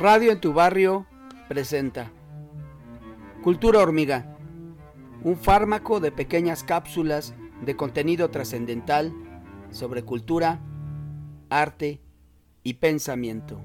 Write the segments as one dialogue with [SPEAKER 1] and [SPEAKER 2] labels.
[SPEAKER 1] Radio en tu barrio presenta Cultura Hormiga, un fármaco de pequeñas cápsulas de contenido trascendental sobre cultura, arte y pensamiento.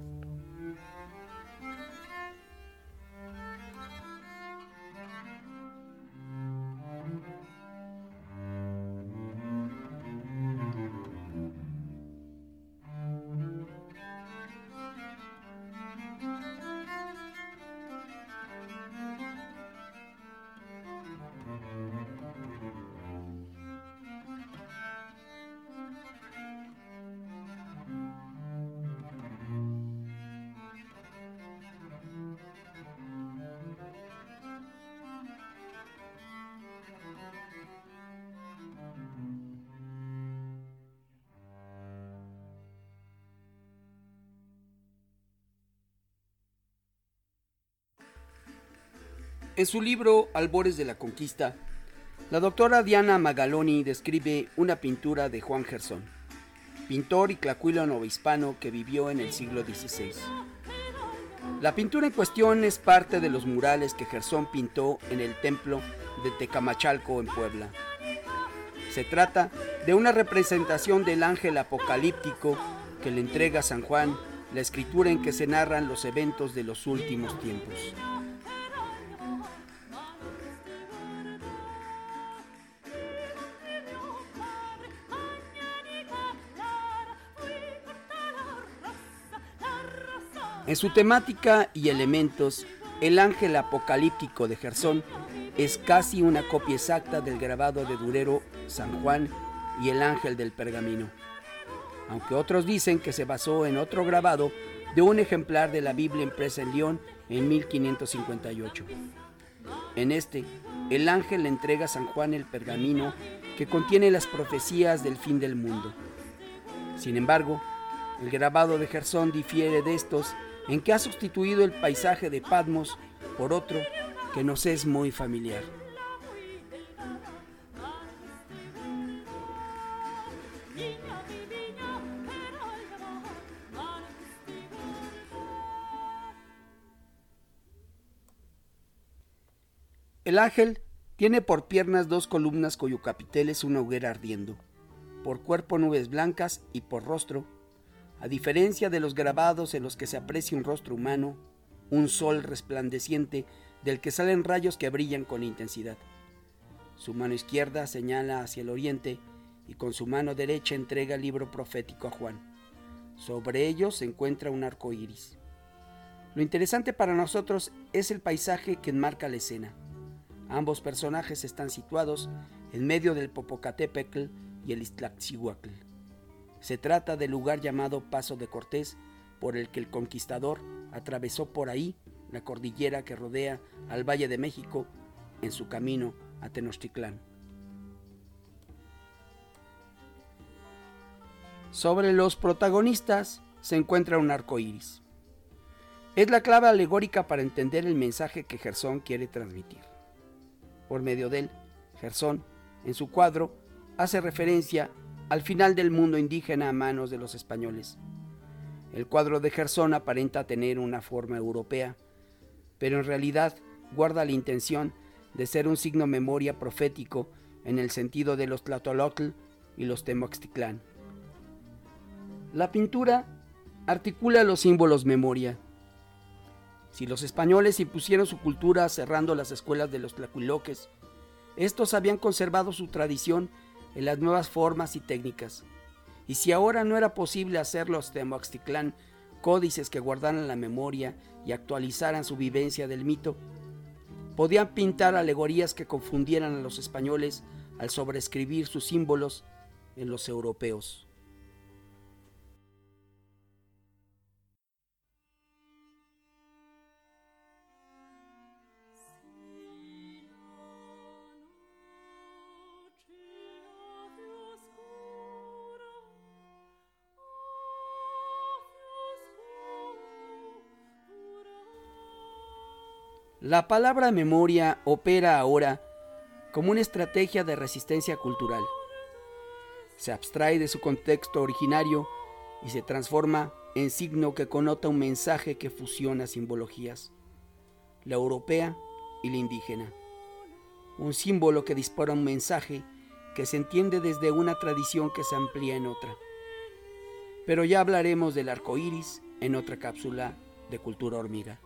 [SPEAKER 1] En su libro Albores de la Conquista, la doctora Diana Magaloni describe una pintura de Juan Gersón, pintor y clacuilo novohispano que vivió en el siglo XVI. La pintura en cuestión es parte de los murales que Gersón pintó en el templo de Tecamachalco en Puebla. Se trata de una representación del ángel apocalíptico que le entrega a San Juan la escritura en que se narran los eventos de los últimos tiempos. En su temática y elementos, el ángel apocalíptico de Gersón es casi una copia exacta del grabado de Durero San Juan y el ángel del pergamino, aunque otros dicen que se basó en otro grabado de un ejemplar de la Biblia impresa en León en 1558. En este, el ángel le entrega a San Juan el pergamino que contiene las profecías del fin del mundo. Sin embargo, el grabado de Gersón difiere de estos en que ha sustituido el paisaje de Patmos por otro que nos es muy familiar. El ángel tiene por piernas dos columnas cuyo capitel es una hoguera ardiendo, por cuerpo nubes blancas y por rostro a diferencia de los grabados en los que se aprecia un rostro humano, un sol resplandeciente del que salen rayos que brillan con intensidad. Su mano izquierda señala hacia el oriente y con su mano derecha entrega el libro profético a Juan. Sobre ellos se encuentra un arco iris. Lo interesante para nosotros es el paisaje que enmarca la escena. Ambos personajes están situados en medio del Popocatépetl y el Iztaccíhuatl. Se trata del lugar llamado Paso de Cortés, por el que el conquistador atravesó por ahí la cordillera que rodea al Valle de México en su camino a Tenochtitlán. Sobre los protagonistas se encuentra un arco iris. Es la clave alegórica para entender el mensaje que Gersón quiere transmitir. Por medio de él, Gersón, en su cuadro, hace referencia al final del mundo indígena a manos de los españoles. El cuadro de Gersón aparenta tener una forma europea, pero en realidad guarda la intención de ser un signo memoria profético en el sentido de los Tlatolotl y los Temoxticlán. La pintura articula los símbolos memoria. Si los españoles impusieron su cultura cerrando las escuelas de los tlacuiloques, estos habían conservado su tradición en las nuevas formas y técnicas. Y si ahora no era posible hacerlos de Moxticlán códices que guardaran la memoria y actualizaran su vivencia del mito, podían pintar alegorías que confundieran a los españoles al sobreescribir sus símbolos en los europeos. La palabra memoria opera ahora como una estrategia de resistencia cultural. Se abstrae de su contexto originario y se transforma en signo que connota un mensaje que fusiona simbologías, la europea y la indígena. Un símbolo que dispara un mensaje que se entiende desde una tradición que se amplía en otra. Pero ya hablaremos del arco iris en otra cápsula de cultura hormiga.